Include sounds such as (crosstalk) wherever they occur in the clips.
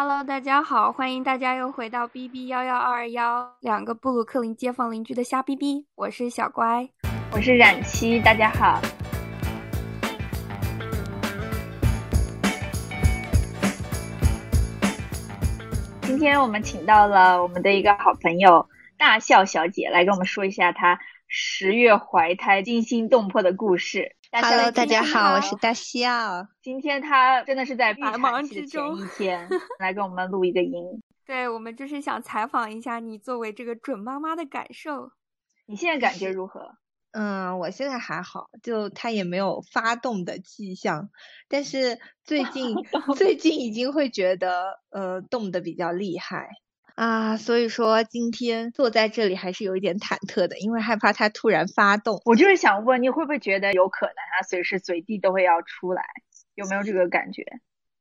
Hello，大家好，欢迎大家又回到 B B 幺幺二幺，两个布鲁克林街坊邻居的瞎逼逼，我是小乖，我是冉七，大家好。今天我们请到了我们的一个好朋友大笑小姐来跟我们说一下她十月怀胎惊心动魄的故事。Hello，大家好，我是大笑。今天他真的是在繁忙之中一 (laughs) 天来给我们录一个音。(laughs) 对，我们就是想采访一下你作为这个准妈妈的感受。你现在感觉如何？(laughs) 嗯，我现在还好，就他也没有发动的迹象，但是最近最近已经会觉得呃动的比较厉害。啊，所以说今天坐在这里还是有一点忐忑的，因为害怕它突然发动。我就是想问，你会不会觉得有可能它随时随地都会要出来？有没有这个感觉？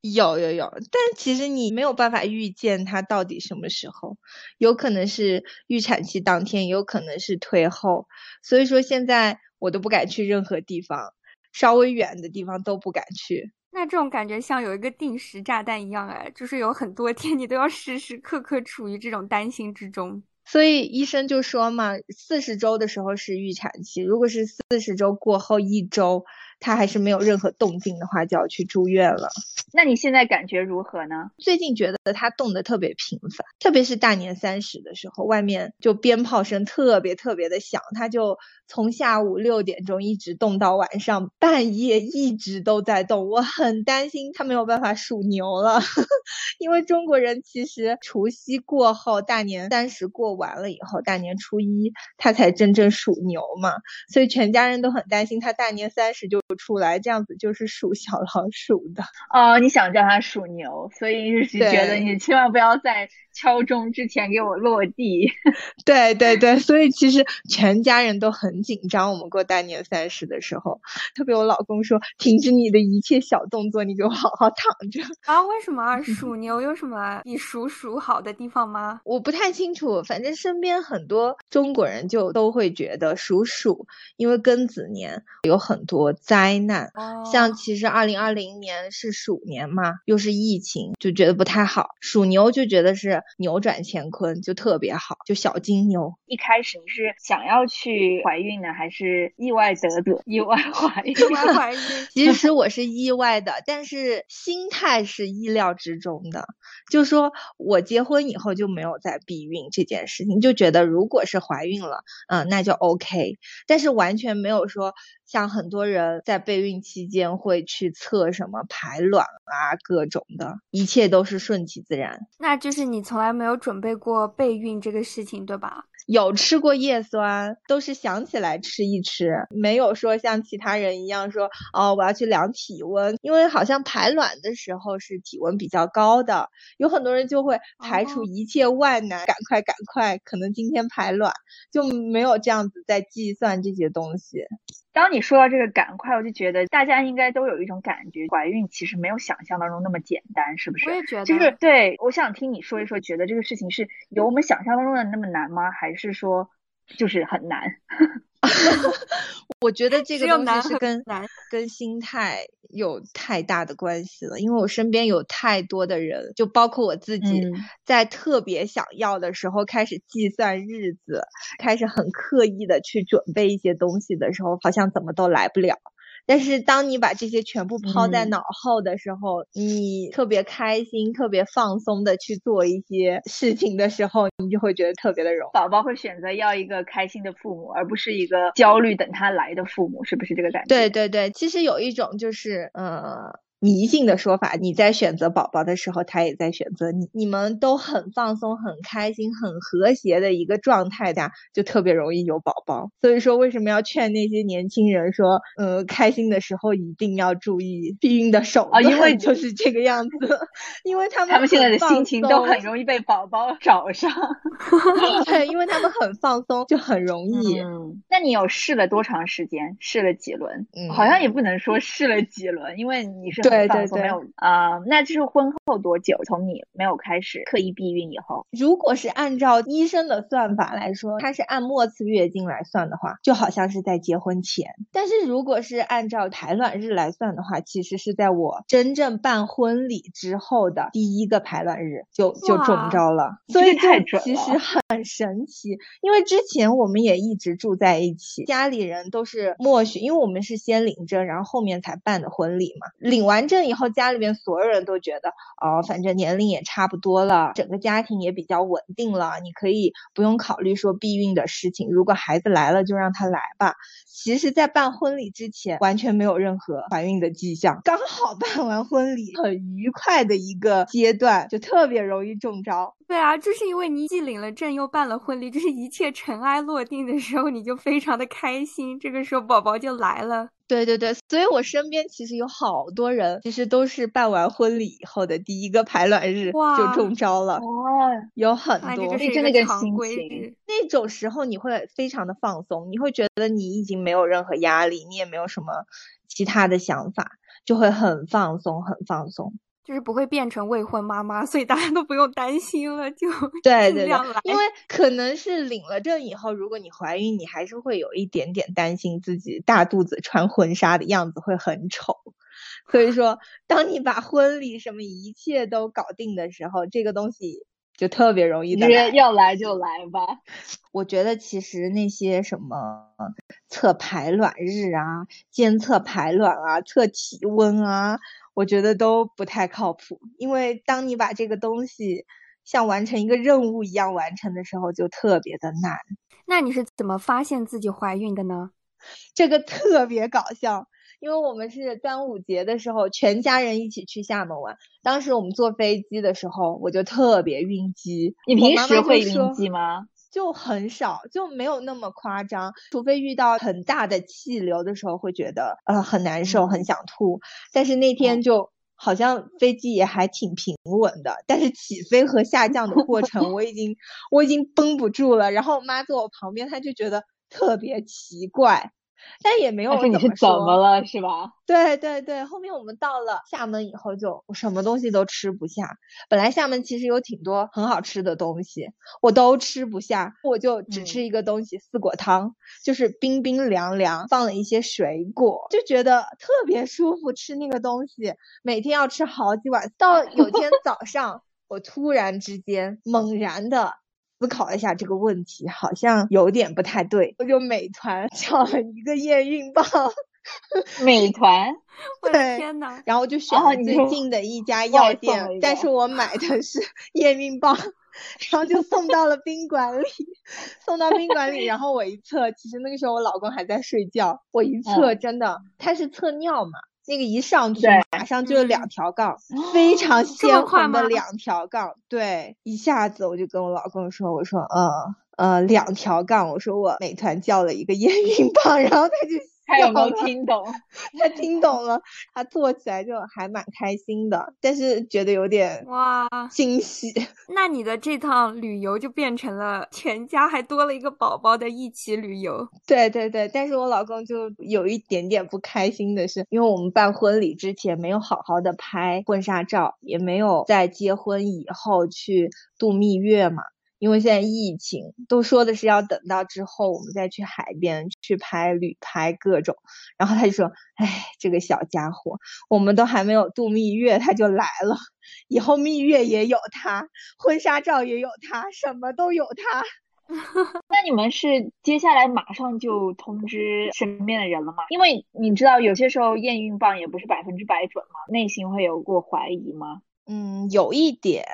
有有有，但其实你没有办法预见它到底什么时候，有可能是预产期当天，有可能是推后。所以说现在我都不敢去任何地方，稍微远的地方都不敢去。那这种感觉像有一个定时炸弹一样哎，就是有很多天你都要时时刻刻处于这种担心之中。所以医生就说嘛，四十周的时候是预产期，如果是四十周过后一周。他还是没有任何动静的话，就要去住院了。那你现在感觉如何呢？最近觉得他动得特别频繁，特别是大年三十的时候，外面就鞭炮声特别特别的响，他就从下午六点钟一直动到晚上半夜，一直都在动。我很担心他没有办法属牛了，(laughs) 因为中国人其实除夕过后，大年三十过完了以后，大年初一他才真正属牛嘛，所以全家人都很担心他大年三十就。出来这样子就是属小老鼠的。哦，你想叫它属牛，所以是觉得你千万不要在敲钟之前给我落地。(laughs) 对对对，所以其实全家人都很紧张。我们过大年三十的时候，特别我老公说：“停止你的一切小动作，你给我好好躺着。”啊，为什么 (laughs) 属牛有什么比属鼠好的地方吗？我不太清楚，反正身边很多中国人就都会觉得属鼠，因为庚子年有很多灾。灾难，像其实二零二零年是鼠年嘛，又是疫情，就觉得不太好。属牛就觉得是扭转乾坤，就特别好，就小金牛。一开始你是想要去怀孕呢，还是意外得的？意外怀孕？意外怀孕？(laughs) 其实我是意外的，但是心态是意料之中的。就说我结婚以后就没有再避孕这件事情，就觉得如果是怀孕了，嗯，那就 OK。但是完全没有说。像很多人在备孕期间会去测什么排卵啊，各种的，一切都是顺其自然。那就是你从来没有准备过备孕这个事情，对吧？有吃过叶酸，都是想起来吃一吃，没有说像其他人一样说哦，我要去量体温，因为好像排卵的时候是体温比较高的，有很多人就会排除一切万难，赶快赶快，可能今天排卵就没有这样子在计算这些东西。当你说到这个赶快，我就觉得大家应该都有一种感觉，怀孕其实没有想象当中那么简单，是不是？我也觉得，就是对，我想听你说一说，觉得这个事情是有我们想象当中的那么难吗？还是说就是很难？(laughs) (laughs) 我觉得这个东西是跟跟心态有太大的关系了，因为我身边有太多的人，就包括我自己，在特别想要的时候开始计算日子，开始很刻意的去准备一些东西的时候，好像怎么都来不了。但是当你把这些全部抛在脑后的时候，你特别开心、特别放松的去做一些事情的时候，你就会觉得特别的容易。宝宝会选择要一个开心的父母，而不是一个焦虑等他来的父母，是不是这个感觉？对对对，其实有一种就是，呃。迷信的说法，你在选择宝宝的时候，他也在选择你。你们都很放松、很开心、很和谐的一个状态下，就特别容易有宝宝。所以说，为什么要劝那些年轻人说，呃，开心的时候一定要注意避孕的手啊？因为就是这个样子，因为他们他们现在的心情都很容易被宝宝找上。(laughs) 对，因为他们很放松，就很容易。嗯，那你有试了多长时间？试了几轮？嗯，好像也不能说试了几轮，因为你是。很放松，没有啊。那就是婚后多久？从你没有开始刻意避孕以后，如果是按照医生的算法来说，它是按末次月经来算的话，就好像是在结婚前；但是如果是按照排卵日来算的话，其实是在我真正办婚礼之后的第一个排卵日就就中招了。所以这其实很神奇，因为之前我们也一直住在一起，家里人都是默许，因为我们是先领证，然后后面才办的婚礼嘛。领完完证以后，家里面所有人都觉得，哦，反正年龄也差不多了，整个家庭也比较稳定了，你可以不用考虑说避孕的事情。如果孩子来了，就让他来吧。其实，在办婚礼之前，完全没有任何怀孕的迹象。刚好办完婚礼，很愉快的一个阶段，就特别容易中招。对啊，就是因为你既领了证，又办了婚礼，就是一切尘埃落定的时候，你就非常的开心。这个时候，宝宝就来了。对对对，所以我身边其实有好多人，其实都是办完婚礼以后的第一个排卵日就中招了。哇，有很多，这真的跟心情。那种时候你会非常的放松，你会觉得你已经没有任何压力，你也没有什么其他的想法，就会很放松，很放松。就是不会变成未婚妈妈，所以大家都不用担心了，就对 (laughs) 对对，因为可能是领了证以后，如果你怀孕，你还是会有一点点担心自己大肚子穿婚纱的样子会很丑，所以说，当你把婚礼什么一切都搞定的时候，这个东西就特别容易的要来就来吧。(laughs) 我觉得其实那些什么测排卵日啊、监测排卵啊、测体温啊。我觉得都不太靠谱，因为当你把这个东西像完成一个任务一样完成的时候，就特别的难。那你是怎么发现自己怀孕的呢？这个特别搞笑，因为我们是端午节的时候全家人一起去厦门玩，当时我们坐飞机的时候我就特别晕机。你平时会晕机吗？就很少，就没有那么夸张，除非遇到很大的气流的时候，会觉得呃很难受，很想吐。但是那天就好像飞机也还挺平稳的，但是起飞和下降的过程，我已经我已经绷不住了。然后我妈坐我旁边，她就觉得特别奇怪。但也没有怎么说，怎么了是吧？对对对，后面我们到了厦门以后，就我什么东西都吃不下。本来厦门其实有挺多很好吃的东西，我都吃不下，我就只吃一个东西——四果汤，就是冰冰凉凉，放了一些水果，就觉得特别舒服。吃那个东西，每天要吃好几碗。到有天早上，我突然之间猛然的。思考一下这个问题，好像有点不太对。我就美团叫了一个验孕棒，美团，我的天呐，然后就选了最近的一家药店，但是我买的 (laughs) 是验孕棒，然后就送到了宾馆里，送到宾馆里，然后我一测，其实那个时候我老公还在睡觉，我一测真的，他是测尿嘛。那个一上去，马上就有两条杠，非常鲜红的两条杠，对，一下子我就跟我老公说，我说，嗯呃，两条杠，我说我美团叫了一个验孕棒，(laughs) 然后他就。他有没有听懂？(laughs) 他听懂了，他做起来就还蛮开心的，但是觉得有点哇惊喜。(laughs) 那你的这趟旅游就变成了全家还多了一个宝宝的一起旅游。对对对，但是我老公就有一点点不开心的是，因为我们办婚礼之前没有好好的拍婚纱照，也没有在结婚以后去度蜜月嘛。因为现在疫情都说的是要等到之后我们再去海边去拍旅拍各种，然后他就说：“哎，这个小家伙，我们都还没有度蜜月他就来了，以后蜜月也有他，婚纱照也有他，什么都有他。(laughs) ”那你们是接下来马上就通知身边的人了吗？因为你知道有些时候验孕棒也不是百分之百准嘛，内心会有过怀疑吗？嗯，有一点，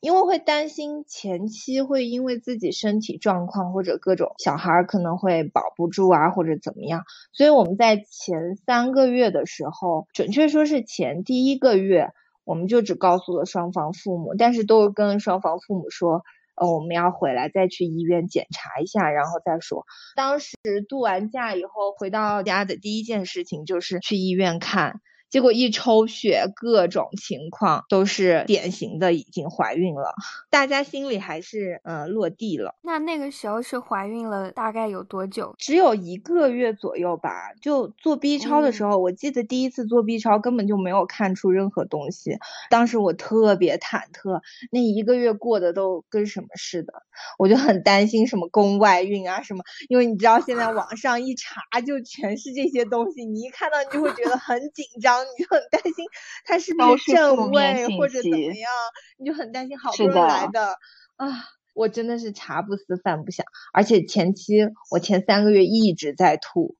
因为会担心前期会因为自己身体状况或者各种小孩可能会保不住啊，或者怎么样，所以我们在前三个月的时候，准确说是前第一个月，我们就只告诉了双方父母，但是都跟双方父母说，呃，我们要回来再去医院检查一下，然后再说。当时度完假以后回到家的第一件事情就是去医院看。结果一抽血，各种情况都是典型的已经怀孕了。大家心里还是嗯落地了。那那个时候是怀孕了大概有多久？只有一个月左右吧。就做 B 超的时候，我记得第一次做 B 超根本就没有看出任何东西。当时我特别忐忑，那一个月过得都跟什么似的，我就很担心什么宫外孕啊什么。因为你知道现在网上一查就全是这些东西，你一看到你就会觉得很紧张，你就很担心他是不是正位或者怎么样，你就很担心好不容易来的啊，我真的是茶不思饭不想，而且前期我前三个月一直在吐。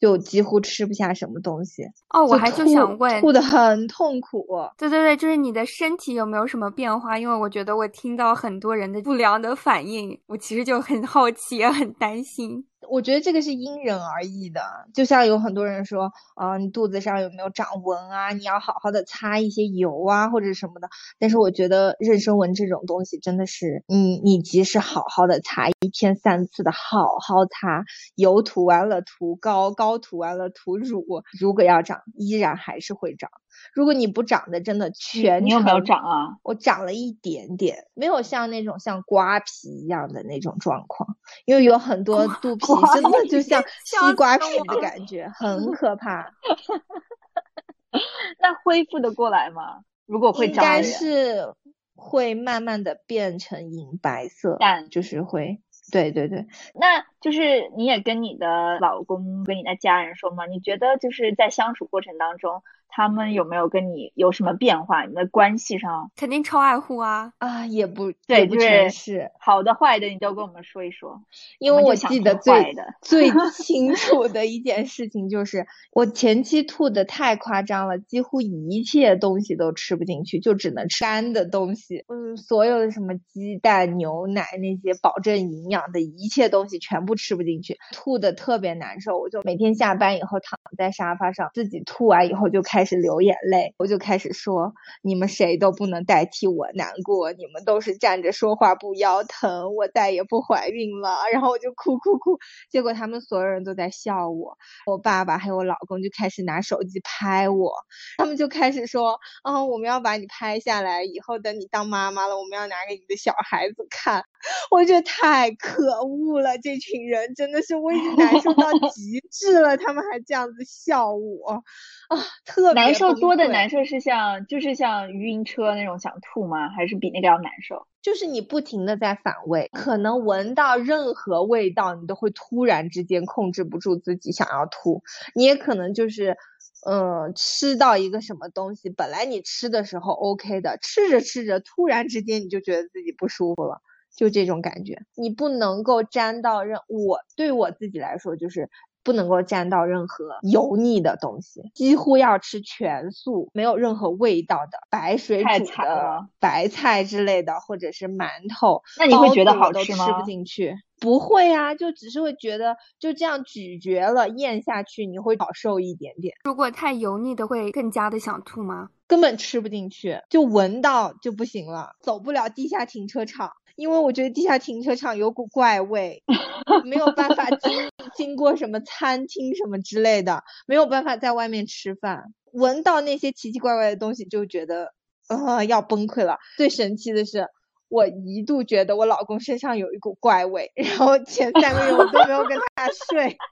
就几乎吃不下什么东西哦，我还就想问，吐的很痛苦。对对对，就是你的身体有没有什么变化？因为我觉得我听到很多人的不良的反应，我其实就很好奇，也很担心。我觉得这个是因人而异的，就像有很多人说，啊，你肚子上有没有长纹啊？你要好好的擦一些油啊，或者什么的。但是我觉得妊娠纹这种东西真的是，你你即使好好的擦，一天三次的好好擦，油涂完了涂膏，膏涂完了涂乳，如果要长，依然还是会长。如果你不长的，真的全你有没有长啊？我长了一点点，没有像那种像瓜皮一样的那种状况，因为有很多肚皮真的 (laughs) 就像西瓜皮的感觉，(laughs) 很可怕。(laughs) 那恢复的过来吗？如果会长，应该是会慢慢的变成银白色，但就是会。对对对，那就是你也跟你的老公跟你的家人说吗？你觉得就是在相处过程当中。他们有没有跟你有什么变化？你的关系上肯定超爱护啊啊，也不对，不全是好的坏的，你都跟我们说一说。因为我记得最最 (laughs) 清楚的一件事情就是，我前期吐的太夸张了，几乎一切东西都吃不进去，就只能吃干的东西。嗯，所有的什么鸡蛋、牛奶那些保证营养的一切东西全部吃不进去，吐的特别难受。我就每天下班以后躺在沙发上，自己吐完以后就开。开始流眼泪，我就开始说：“你们谁都不能代替我难过，你们都是站着说话不腰疼，我再也不怀孕了。(laughs) ”然后我就哭哭哭，结果他们所有人都在笑我，我爸爸还有我老公就开始拿手机拍我，他们就开始说：“啊，我们要把你拍下来，以后等你当妈妈了，我们要拿给你的小孩子看。”我觉得太可恶了，这群人真的是我已经难受到 (laughs) 极致了，他们还这样子笑我。啊，特难受多的难受是像就是像晕车那种想吐吗？还是比那个要难受？就是你不停的在反胃，可能闻到任何味道，你都会突然之间控制不住自己想要吐。你也可能就是，嗯，吃到一个什么东西，本来你吃的时候 OK 的，吃着吃着，突然之间你就觉得自己不舒服了，就这种感觉。你不能够沾到任我对我自己来说就是。不能够沾到任何油腻的东西，几乎要吃全素，没有任何味道的白水煮的白菜之类的，或者是馒头。那你会觉得好吃吗？吃不进去，不会啊，就只是会觉得就这样咀嚼了咽下去，你会好受一点点。如果太油腻的，会更加的想吐吗？根本吃不进去，就闻到就不行了，走不了地下停车场。因为我觉得地下停车场有股怪味，(laughs) 没有办法经经过什么餐厅什么之类的，没有办法在外面吃饭，闻到那些奇奇怪怪的东西就觉得呃要崩溃了。最神奇的是，我一度觉得我老公身上有一股怪味，然后前三个月我都没有跟他睡。(laughs)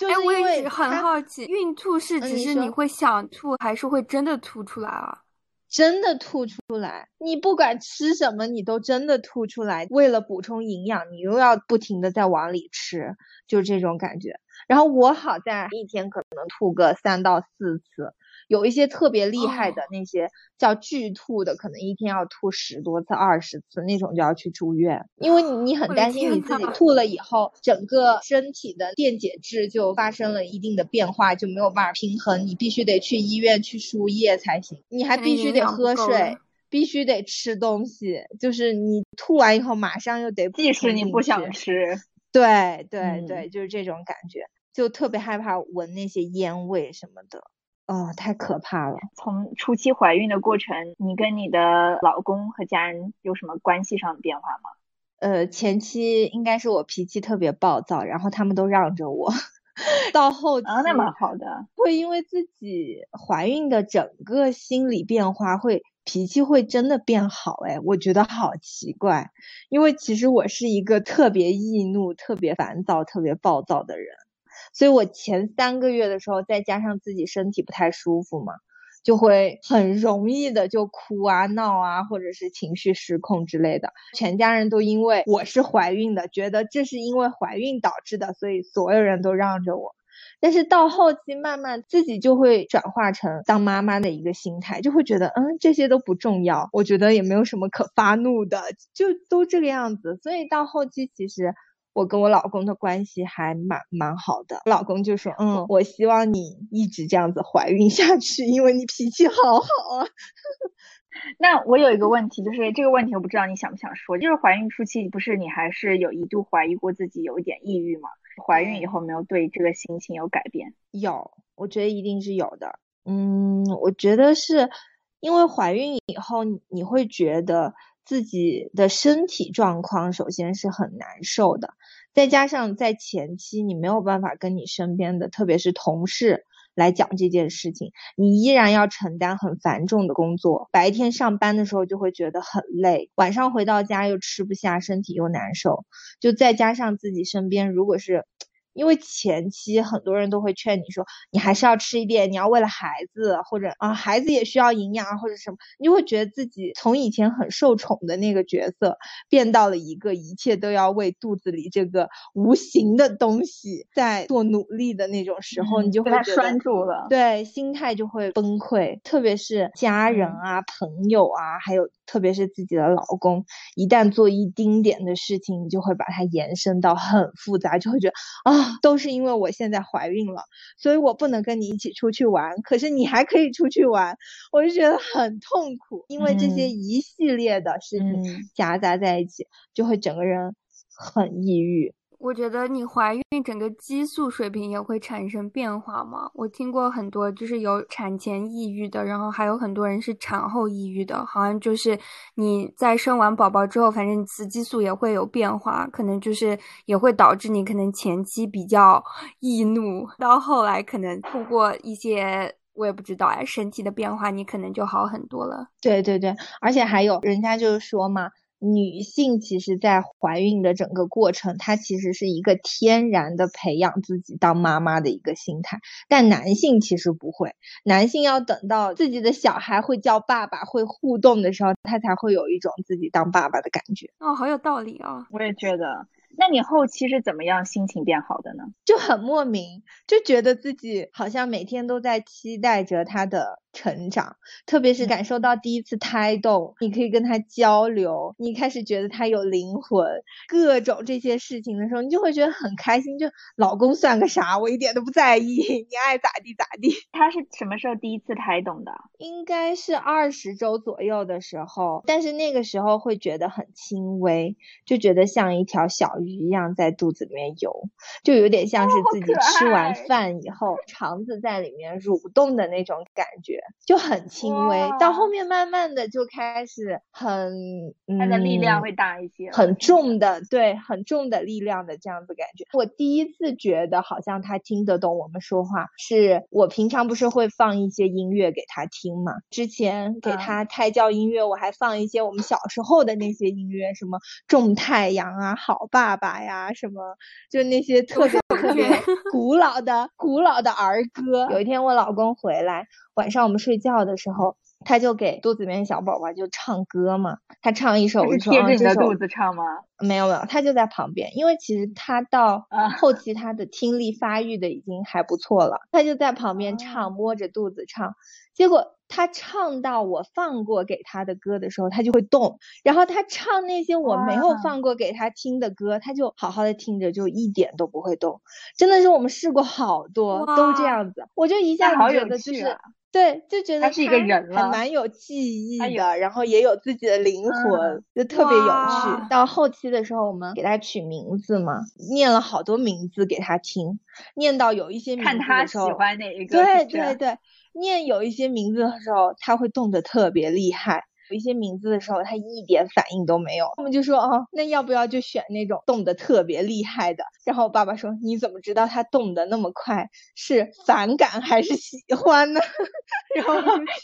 哎，我一直很好奇，孕吐是只是你会想吐，还是会真的吐出来啊？真的吐出来，你不管吃什么，你都真的吐出来。为了补充营养，你又要不停的在往里吃，就这种感觉。然后我好在一天可能吐个三到四次。有一些特别厉害的那些叫巨吐的，可能一天要吐十多次、二十次那种就要去住院，因为你你很担心你自己吐了以后，整个身体的电解质就发生了一定的变化，就没有办法平衡，你必须得去医院去输液才行。你还必须得喝水，必须得吃东西，就是你吐完以后马上又得，即使你不想吃，对对对，就是这种感觉，就特别害怕闻那些烟味什么的。哦，太可怕了！从初期怀孕的过程，你跟你的老公和家人有什么关系上的变化吗？呃，前期应该是我脾气特别暴躁，然后他们都让着我。(laughs) 到后期啊，那蛮好的，会因为自己怀孕的整个心理变化，会脾气会真的变好。哎，我觉得好奇怪，因为其实我是一个特别易怒、特别烦躁、特别暴躁的人，所以我前三个月的时候，再加上自己身体不太舒服嘛。就会很容易的就哭啊闹啊，或者是情绪失控之类的。全家人都因为我是怀孕的，觉得这是因为怀孕导致的，所以所有人都让着我。但是到后期慢慢自己就会转化成当妈妈的一个心态，就会觉得嗯这些都不重要，我觉得也没有什么可发怒的，就都这个样子。所以到后期其实。我跟我老公的关系还蛮蛮好的，老公就说：“嗯，我希望你一直这样子怀孕下去，因为你脾气好好啊。(laughs) ”那我有一个问题，就是这个问题我不知道你想不想说，就是怀孕初期不是你还是有一度怀疑过自己有一点抑郁吗？怀孕以后没有对这个心情有改变？有，我觉得一定是有的。嗯，我觉得是因为怀孕以后你会觉得。自己的身体状况首先是很难受的，再加上在前期你没有办法跟你身边的，特别是同事来讲这件事情，你依然要承担很繁重的工作，白天上班的时候就会觉得很累，晚上回到家又吃不下，身体又难受，就再加上自己身边如果是。因为前期很多人都会劝你说，你还是要吃一点，你要为了孩子，或者啊孩子也需要营养或者什么，你就会觉得自己从以前很受宠的那个角色，变到了一个一切都要为肚子里这个无形的东西在做努力的那种时候，你就会拴住了，对，心态就会崩溃。特别是家人啊、朋友啊，还有特别是自己的老公，一旦做一丁点的事情，你就会把它延伸到很复杂，就会觉得啊。都是因为我现在怀孕了，所以我不能跟你一起出去玩。可是你还可以出去玩，我就觉得很痛苦，因为这些一系列的事情夹杂在一起，就会整个人很抑郁。我觉得你怀孕整个激素水平也会产生变化吗？我听过很多，就是有产前抑郁的，然后还有很多人是产后抑郁的。好像就是你在生完宝宝之后，反正雌激素也会有变化，可能就是也会导致你可能前期比较 (laughs) 易怒，到后来可能通过一些我也不知道哎身体的变化，你可能就好很多了。对对对，而且还有人家就是说嘛。女性其实，在怀孕的整个过程，她其实是一个天然的培养自己当妈妈的一个心态，但男性其实不会，男性要等到自己的小孩会叫爸爸、会互动的时候，他才会有一种自己当爸爸的感觉。哦，好有道理啊！我也觉得。那你后期是怎么样心情变好的呢？就很莫名，就觉得自己好像每天都在期待着他的成长，特别是感受到第一次胎动，你可以跟他交流，你开始觉得他有灵魂，各种这些事情的时候，你就会觉得很开心。就老公算个啥，我一点都不在意，(laughs) 你爱咋地咋地。他是什么时候第一次胎动的？应该是二十周左右的时候，但是那个时候会觉得很轻微，就觉得像一条小。鱼一样在肚子里面游，就有点像是自己吃完饭以后肠子在里面蠕动的那种感觉，就很轻微。到后面慢慢的就开始很，它的力量会大一些，很重的，对，很重的力量的这样子感觉。我第一次觉得好像他听得懂我们说话，是我平常不是会放一些音乐给他听嘛？之前给他胎教音乐，我还放一些我们小时候的那些音乐，什么种太阳啊，好爸。爸爸呀，什么就那些特别特别古老的古老的儿歌。有一天我老公回来，晚上我们睡觉的时候，他就给肚子里面小宝宝就唱歌嘛。他唱一首，我说贴着你的肚子唱吗？没有没有，他就在旁边，因为其实他到后期他的听力发育的已经还不错了，他就在旁边唱，摸着肚子唱。结果他唱到我放过给他的歌的时候，他就会动。然后他唱那些我没有放过给他听的歌，他就好好的听着，就一点都不会动。真的是我们试过好多，都这样子。我就一下子觉得就是，对，就觉得他是一个人了，还蛮有记忆的，然后也有自己的灵魂，就特别有趣。到后期的时候，我们给他取名字嘛，念了好多名字给他听，念到有一些名字的时候，喜欢哪一个？对对对。念有一些名字的时候，他会动得特别厉害，有一些名字的时候，他一点反应都没有。他们就说哦，那要不要就选那种动的特别厉害的？然后我爸爸说，你怎么知道他动的那么快是反感还是喜欢呢？(laughs) 然后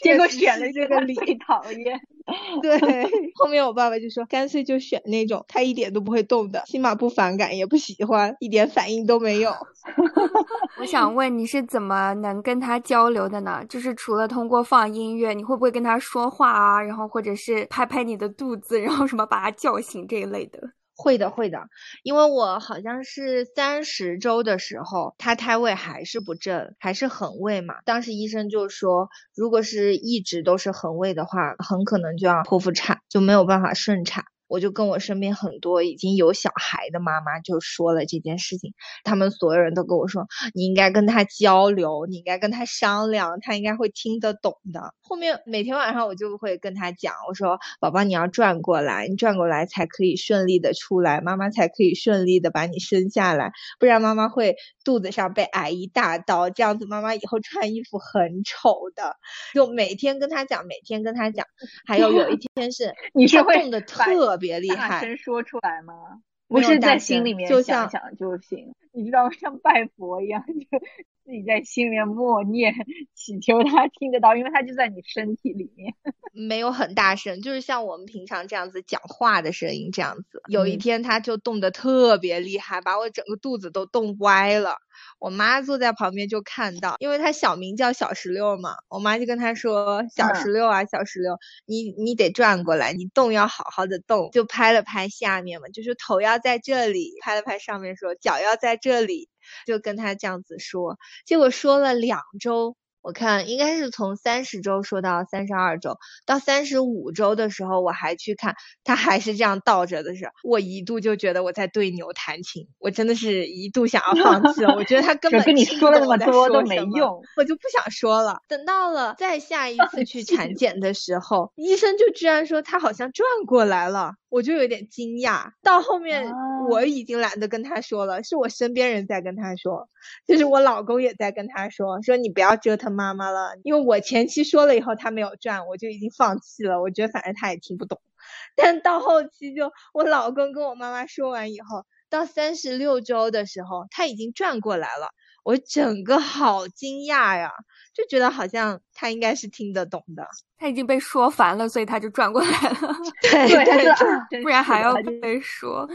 结果选了这个李讨厌。(laughs) 对，(laughs) 后面我爸爸就说，干脆就选那种他一点都不会动的，起码不反感也不喜欢，一点反应都没有。(laughs) 我想问你是怎么能跟他交流的呢？就是除了通过放音乐，你会不会跟他说话啊？然后或者是拍拍你的肚子，然后什么把他叫醒这一类的？会的，会的，因为我好像是三十周的时候，他胎位还是不正，还是横位嘛。当时医生就说，如果是一直都是横位的话，很可能就要剖腹产，就没有办法顺产。我就跟我身边很多已经有小孩的妈妈就说了这件事情，他们所有人都跟我说，你应该跟他交流，你应该跟他商量，他应该会听得懂的。后面每天晚上我就会跟他讲，我说宝宝你要转过来，你转过来才可以顺利的出来，妈妈才可以顺利的把你生下来，不然妈妈会肚子上被挨一大刀，这样子妈妈以后穿衣服很丑的。就每天跟他讲，每天跟他讲，还有有一天是 (laughs) 你是会动的特。别厉害，大声说出来吗？不是在心里面想想就行，你知道吗？像拜佛一样，(laughs) 就自己在心里面默念，祈求他听得到，因为他就在你身体里面。(laughs) 没有很大声，就是像我们平常这样子讲话的声音这样子。有一天他就动得特别厉害，把我整个肚子都动歪了。我妈坐在旁边就看到，因为他小名叫小石榴嘛，我妈就跟他说：“小石榴啊，小石榴，你你得转过来，你动要好好的动。”就拍了拍下面嘛，就是头要在这里，拍了拍上面说脚要在这里，就跟他这样子说。结果说了两周。我看应该是从三十周说到三十二周，到三十五周的时候，我还去看，他还是这样倒着的时候，我一度就觉得我在对牛弹琴，我真的是一度想要放弃了。我觉得他 (laughs) 根本跟你说了那么多都没用，我就不想说了。等到了再下一次去 (laughs) 产检的时候，医生就居然说他好像转过来了。我就有点惊讶，到后面我已经懒得跟他说了，是我身边人在跟他说，就是我老公也在跟他说，说你不要折腾妈妈了，因为我前期说了以后他没有转，我就已经放弃了，我觉得反正他也听不懂，(laughs) 但到后期就我老公跟我妈妈说完以后，到三十六周的时候他已经转过来了，我整个好惊讶呀。就觉得好像他应该是听得懂的，他已经被说烦了，所以他就转过来了。对 (laughs) 对，不然还要被说。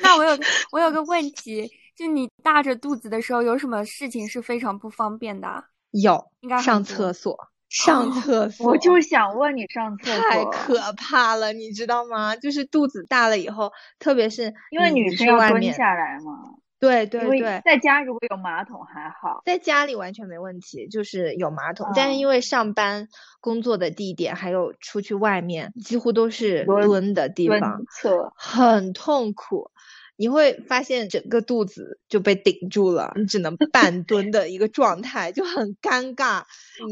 那我有我有个问题，就你大着肚子的时候，有什么事情是非常不方便的？有，应该上厕所。(laughs) 上厕所，我就想问你上厕所太可怕了，你知道吗？就是肚子大了以后，特别是因为女生要蹲下来嘛。对对对，在家如果有马桶还好，在家里完全没问题，就是有马桶。但是因为上班工作的地点还有出去外面，几乎都是蹲的地方，很痛苦。你会发现整个肚子就被顶住了，你只能半蹲的一个状态，就很尴尬。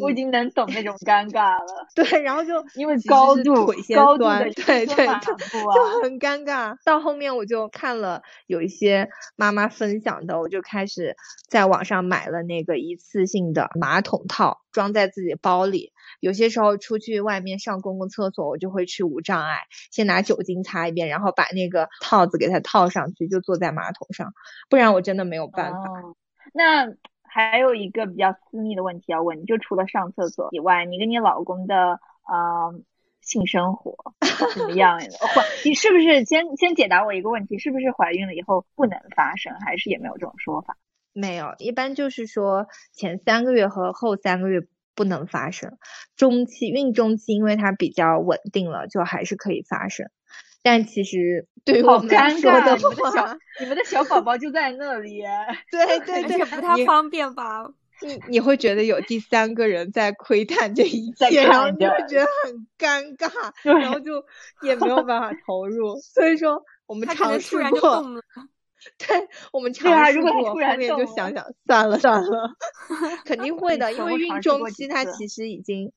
我已经能懂那种尴尬了。(laughs) 对，然后就因为高度腿先酸，对对，就很尴尬。到后面我就看了有一些妈妈分享的，我就开始在网上买了那个一次性的马桶套，装在自己包里。有些时候出去外面上公共厕所，我就会去无障碍，先拿酒精擦一遍，然后把那个套子给它套上去，就坐在马桶上，不然我真的没有办法。那还有一个比较私密的问题要问你，就除了上厕所以外，你跟你老公的呃性生活怎么样？怀你是不是先先解答我一个问题，是不是怀孕了以后不能发生，还是也没有这种说法？没有，一般就是说前三个月和后三个月。不能发生，中期孕中期，因为它比较稳定了，就还是可以发生。但其实 (laughs) 对于我们来说的话，你们的小宝宝就在那里，对对 (laughs) 对，不太方便吧？你你会觉得有第三个人在窥探这一切，然后你会觉得很尴尬，然后就也没有办法投入。所以说，我们尝试过。对我们尝试过，后面就想想算了算了，(laughs) 肯定会的，因为孕中期它其实已经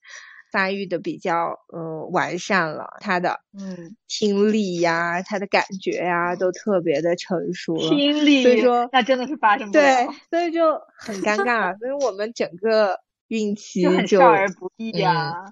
发育的比较呃完善了，它的嗯听力呀，它的感觉呀都特别的成熟了，听力，所以说那真的是发生对，所以就很尴尬，所以我们整个孕期就少儿不宜呀。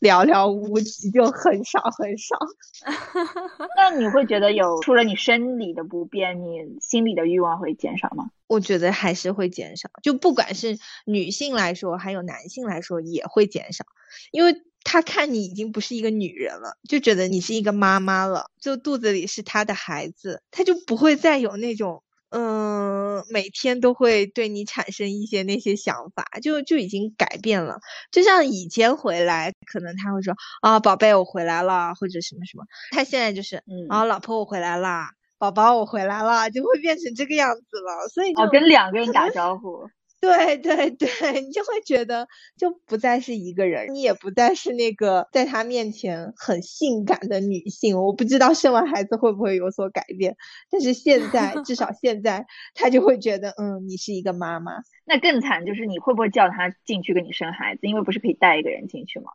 寥寥无几，就很少很少。(laughs) 那你会觉得有除了你生理的不便，你心理的欲望会减少吗？我觉得还是会减少，就不管是女性来说，还有男性来说，也会减少，因为他看你已经不是一个女人了，就觉得你是一个妈妈了，就肚子里是他的孩子，他就不会再有那种。嗯，每天都会对你产生一些那些想法，就就已经改变了。就像以前回来，可能他会说啊，宝贝，我回来了，或者什么什么。他现在就是，啊，老婆，我回来啦，宝宝，我回来了，就会变成这个样子了。所以，哦，跟两个人打招呼。对对对，(laughs) 你就会觉得就不再是一个人，你也不再是那个在他面前很性感的女性。我不知道生完孩子会不会有所改变，但是现在至少现在他就会觉得，嗯，你是一个妈妈。那更惨就是你会不会叫他进去跟你生孩子？因为不是可以带一个人进去吗？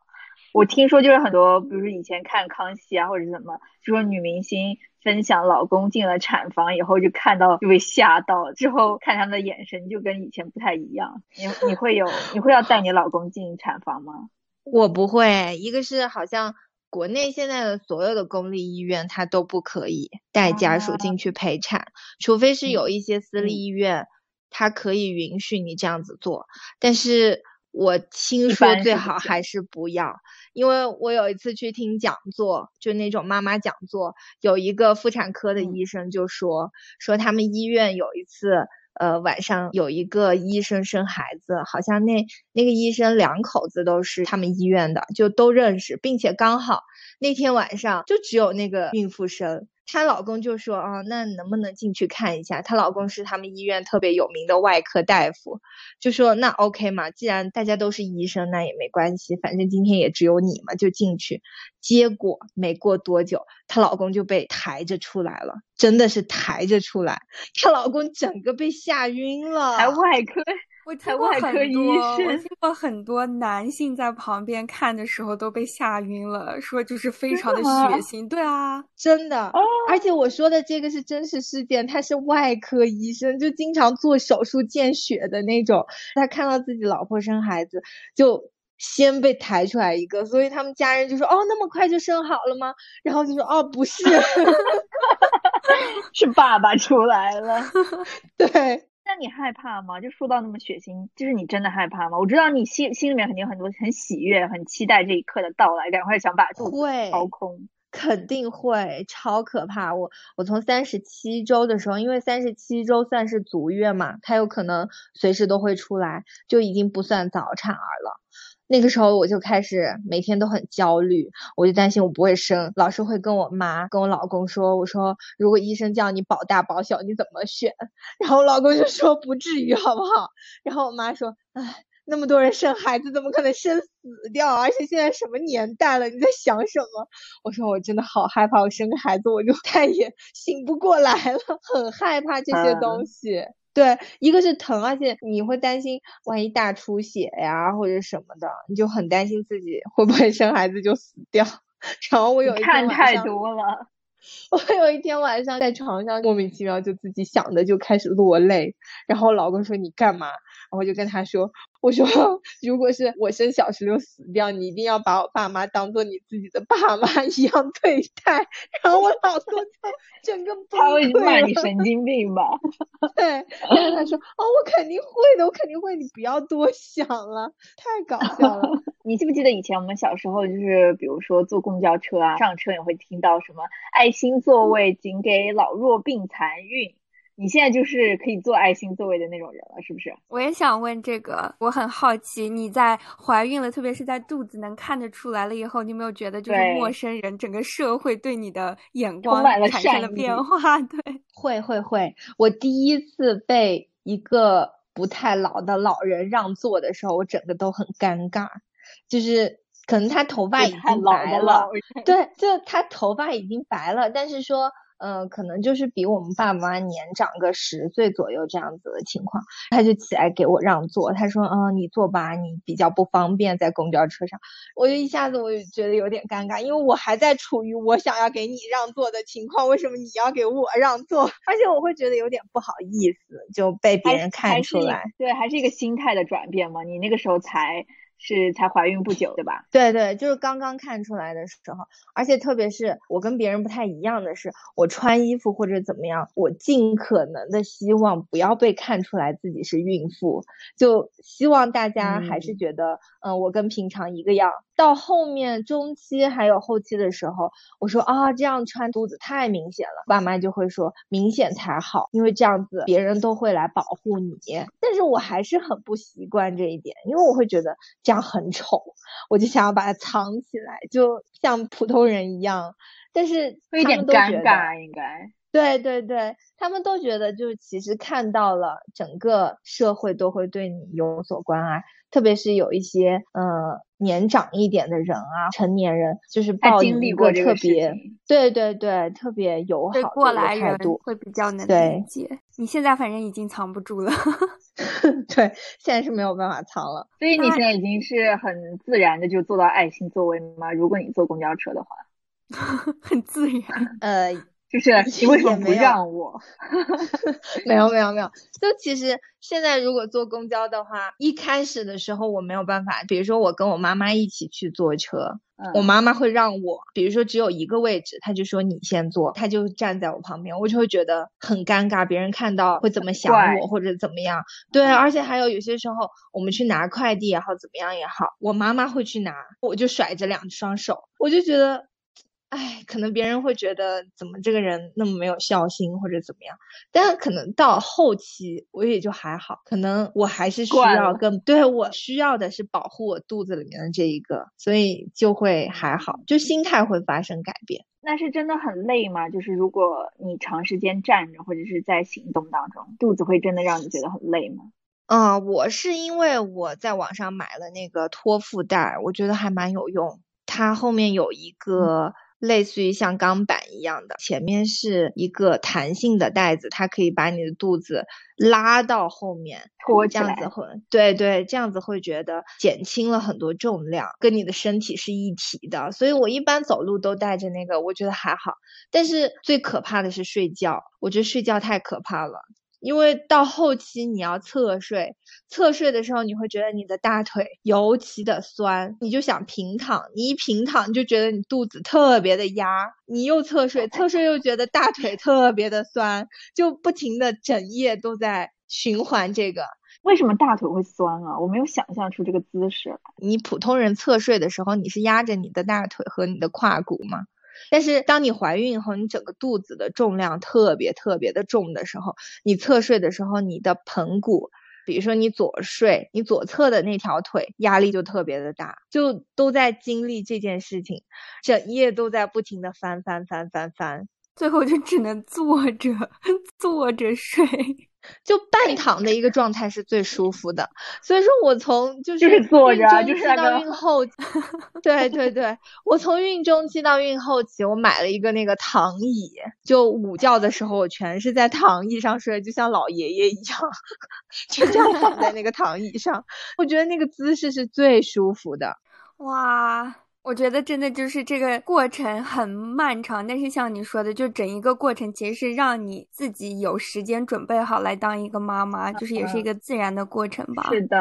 我听说就是很多，比如说以前看康熙啊或者怎么，就说女明星。分享老公进了产房以后就看到就被吓到，之后看他们的眼神就跟以前不太一样。你你会有你会要带你老公进产房吗？(laughs) 我不会，一个是好像国内现在的所有的公立医院它都不可以带家属进去陪产，除非是有一些私立医院，它可以允许你这样子做，但是。我听说最好还是不要，因为我有一次去听讲座，就那种妈妈讲座，有一个妇产科的医生就说，说他们医院有一次，呃，晚上有一个医生生孩子，好像那那个医生两口子都是他们医院的，就都认识，并且刚好那天晚上就只有那个孕妇生。她老公就说啊，那能不能进去看一下？她老公是他们医院特别有名的外科大夫，就说那 OK 嘛，既然大家都是医生，那也没关系，反正今天也只有你嘛，就进去。结果没过多久，她老公就被抬着出来了，真的是抬着出来，她老公整个被吓晕了。还外科。我听过很多，我听过很多男性在旁边看的时候都被吓晕了，说就是非常的血腥。对啊，真的。而且我说的这个是真实事件，他是外科医生，就经常做手术见血的那种。他看到自己老婆生孩子，就先被抬出来一个，所以他们家人就说：“哦，那么快就生好了吗？”然后就说：“哦，不是 (laughs) (laughs) 是爸爸出来了。”对。那你害怕吗？就说到那么血腥，就是你真的害怕吗？我知道你心心里面肯定很多很喜悦，很期待这一刻的到来，赶快想把肚子掏空。肯定会超可怕。我我从三十七周的时候，因为三十七周算是足月嘛，它有可能随时都会出来，就已经不算早产儿了。那个时候我就开始每天都很焦虑，我就担心我不会生，老是会跟我妈跟我老公说，我说如果医生叫你保大保小，你怎么选？(laughs) 然后我老公就说不至于好不好？然后我妈说，唉，那么多人生孩子，怎么可能生死掉？而且现在什么年代了，你在想什么？我说我真的好害怕，我生个孩子我就 (laughs) 再也醒不过来了，(laughs) 很害怕这些东西。对，一个是疼，而且你会担心万一大出血呀或者什么的，你就很担心自己会不会生孩子就死掉。然后我有一天看太多了，我有一天晚上在床上莫名其妙就自己想的就开始落泪，然后我老公说你干嘛？然后就跟他说，我说 (laughs) 如果是我生小石榴死掉，你一定要把我爸妈当做你自己的爸妈一样对待。然后我老公就 (laughs) 整个崩溃他会骂你神经病吧？对，然后他说哦，我肯定会的，我肯定会，你不要多想了，太搞笑了。(laughs) 你记不记得以前我们小时候，就是比如说坐公交车啊，上车也会听到什么爱心座位仅给老弱病残孕。你现在就是可以做爱心座位的那种人了，是不是？我也想问这个，我很好奇，你在怀孕了，特别是在肚子能看得出来了以后，你有没有觉得就是陌生人，整个社会对你的眼光产生了变化？(laughs) 对，会会会。我第一次被一个不太老的老人让座的时候，我整个都很尴尬，就是可能他头发已经白了，(laughs) 对，就他头发已经白了，但是说。嗯，可能就是比我们爸妈年长个十岁左右这样子的情况，他就起来给我让座，他说，嗯，你坐吧，你比较不方便在公交车上，我就一下子我就觉得有点尴尬，因为我还在处于我想要给你让座的情况，为什么你要给我让座？(laughs) 而且我会觉得有点不好意思，就被别人看出来。对，还是一个心态的转变嘛，你那个时候才。是才怀孕不久，对吧？对对，就是刚刚看出来的时候，而且特别是我跟别人不太一样的是，我穿衣服或者怎么样，我尽可能的希望不要被看出来自己是孕妇，就希望大家还是觉得，嗯，我跟平常一个样。到后面中期还有后期的时候，我说啊，这样穿肚子太明显了，爸妈就会说明显才好，因为这样子别人都会来保护你。但是我还是很不习惯这一点，因为我会觉得这样很丑，我就想要把它藏起来，就像普通人一样。但是会有点尴尬，应该。对对对，他们都觉得就是其实看到了整个社会都会对你有所关爱，特别是有一些呃年长一点的人啊，成年人就是抱一个特别对对对特别友好的过来人会比较能理解。你现在反正已经藏不住了，(laughs) 对，现在是没有办法藏了。所以你现在已经是很自然的就坐到爱心座位吗？如果你坐公交车的话，(laughs) 很自然，(laughs) 呃。就是你为什么不让我？(laughs) 没有没有没有，就其实现在如果坐公交的话，一开始的时候我没有办法，比如说我跟我妈妈一起去坐车，我妈妈会让我，比如说只有一个位置，她就说你先坐，她就站在我旁边，我就会觉得很尴尬，别人看到会怎么想我或者怎么样？对，而且还有有些时候我们去拿快递也好，怎么样也好，我妈妈会去拿，我就甩着两双手，我就觉得。哎，可能别人会觉得怎么这个人那么没有孝心或者怎么样，但可能到后期我也就还好，可能我还是需要更对我需要的是保护我肚子里面的这一个，所以就会还好，就心态会发生改变。那是真的很累吗？就是如果你长时间站着或者是在行动当中，肚子会真的让你觉得很累吗？嗯，我是因为我在网上买了那个托腹带，我觉得还蛮有用，它后面有一个。类似于像钢板一样的，前面是一个弹性的带子，它可以把你的肚子拉到后面，拖这样子会，对对，这样子会觉得减轻了很多重量，跟你的身体是一体的。所以我一般走路都带着那个，我觉得还好。但是最可怕的是睡觉，我觉得睡觉太可怕了。因为到后期你要侧睡，侧睡的时候你会觉得你的大腿尤其的酸，你就想平躺，你一平躺就觉得你肚子特别的压，你又侧睡，侧睡又觉得大腿特别的酸，就不停的整夜都在循环这个。为什么大腿会酸啊？我没有想象出这个姿势。你普通人侧睡的时候，你是压着你的大腿和你的胯骨吗？但是当你怀孕以后，你整个肚子的重量特别特别的重的时候，你侧睡的时候，你的盆骨，比如说你左睡，你左侧的那条腿压力就特别的大，就都在经历这件事情，整夜都在不停的翻翻翻翻翻，最后就只能坐着坐着睡。就半躺的一个状态是最舒服的，所以说我从就是坐着，就是到孕后，对对对，我从孕中期到孕后期，我买了一个那个躺椅，就午觉的时候我全是在躺椅上睡，就像老爷爷一样，就这样躺在那个躺椅上，我觉得那个姿势是最舒服的，哇。我觉得真的就是这个过程很漫长，但是像你说的，就整一个过程其实是让你自己有时间准备好来当一个妈妈，就是也是一个自然的过程吧。是的，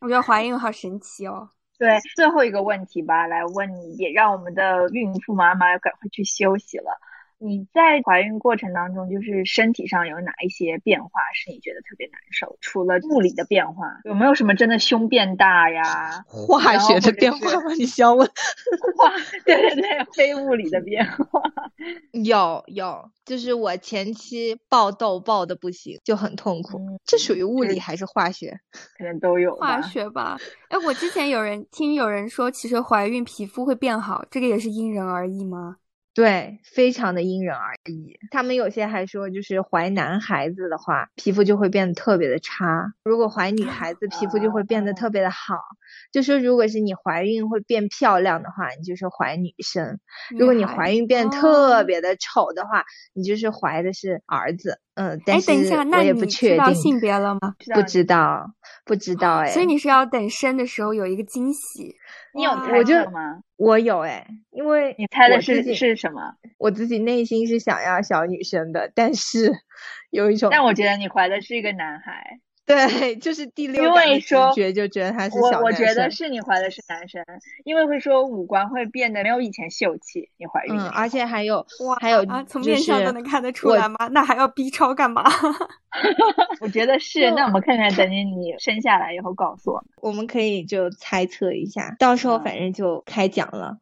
我觉得怀孕好神奇哦。对，最后一个问题吧，来问你，也让我们的孕妇妈妈赶快去休息了。你在怀孕过程当中，就是身体上有哪一些变化是你觉得特别难受？除了物理的变化，有没有什么真的胸变大呀？(laughs) 化学的变化吗？你需要问？(laughs) 化对对对，非物理的变化 (laughs) 有有，就是我前期爆痘爆的不行，就很痛苦。这属于物理还是化学？可能都有。化学吧。哎，我之前有人听有人说，其实怀孕皮肤会变好，这个也是因人而异吗？对，非常的因人而异。他们有些还说，就是怀男孩子的话，皮肤就会变得特别的差；如果怀女孩子，皮肤就会变得特别的好。就说如果是你怀孕会变漂亮的话，你就是怀女生；如果你怀孕变特别的丑的话，你就是怀的是儿子。嗯，但是我也不确定性别了吗？(laughs) 不知道，不知道哎。所以你是要等生的时候有一个惊喜。你有猜测吗？我有哎，因为你猜的是是什么？我自己内心是想要小女生的，但是 (laughs) 有一种……但我觉得你怀的是一个男孩。对，就是第六因为说觉就觉得他是我我觉得是你怀的是男生，因为会说五官会变得没有以前秀气。你怀孕，嗯，而且还有哇，还有啊，从面相都能看得出来吗？那还要 B 超干嘛？(laughs) (laughs) 我觉得是。那我们看看，等你你生下来以后告诉我们，我们可以就猜测一下，到时候反正就开讲了。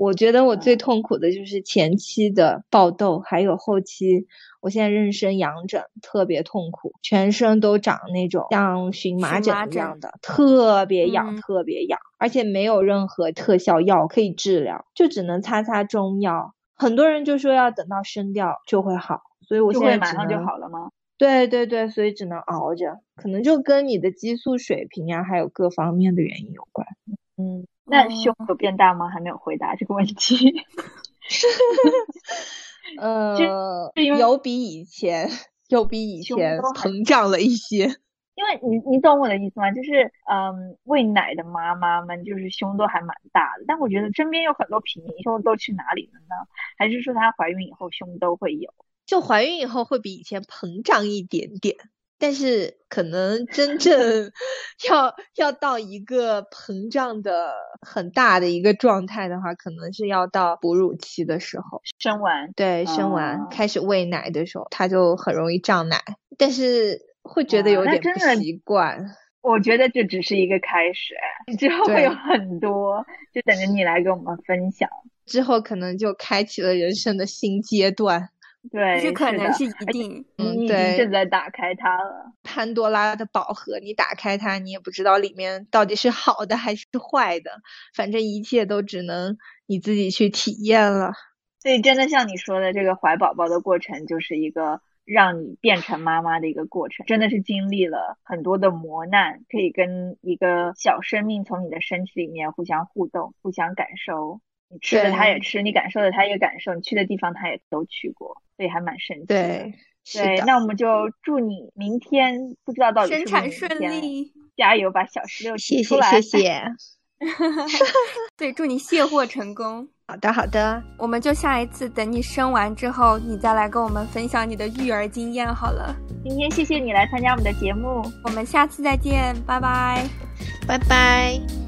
我觉得我最痛苦的就是前期的爆痘，还有后期。我现在妊娠痒疹特别痛苦，全身都长那种像荨麻疹一样的，特别痒，特别痒，而且没有任何特效药可以治疗，就只能擦擦中药。很多人就说要等到生掉就会好，所以我现在马上就好了吗？对对对，所以只能熬着，可能就跟你的激素水平呀，还有各方面的原因有关。嗯，那胸有变大吗？还没有回答这个问题。(laughs) 呃，(laughs) 有比以前有比以前膨胀了一些，(laughs) 因为你你懂我的意思吗？就是嗯，喂奶的妈妈们就是胸都还蛮大的，但我觉得身边有很多平胸都去哪里了呢？还是说她怀孕以后胸都会有？就怀孕以后会比以前膨胀一点点。但是可能真正 (laughs) 要要到一个膨胀的很大的一个状态的话，可能是要到哺乳期的时候，生完对生完开始喂奶的时候，它就很容易胀奶，但是会觉得有点不习惯。我觉得这只是一个开始，之后会有很多，就等着你来跟我们分享。之后可能就开启了人生的新阶段。对，这可能是一定，嗯，对，正在打开它了。潘多拉的宝盒，你打开它，你也不知道里面到底是好的还是坏的，反正一切都只能你自己去体验了。所以，真的像你说的，这个怀宝宝的过程就是一个让你变成妈妈的一个过程，真的是经历了很多的磨难，可以跟一个小生命从你的身体里面互相互动、互相感受。你吃的他也吃，你感受的他也感受，你去的地方他也都去过，所以还蛮神奇的。对，对，那我们就祝你明天不知道到底生产顺利，加油把，小石榴，谢谢谢谢。(laughs) (laughs) 对，祝你卸货成功。好的好的，我们就下一次等你生完之后，你再来跟我们分享你的育儿经验好了。今天谢谢你来参加我们的节目，我们下次再见，拜拜，拜拜。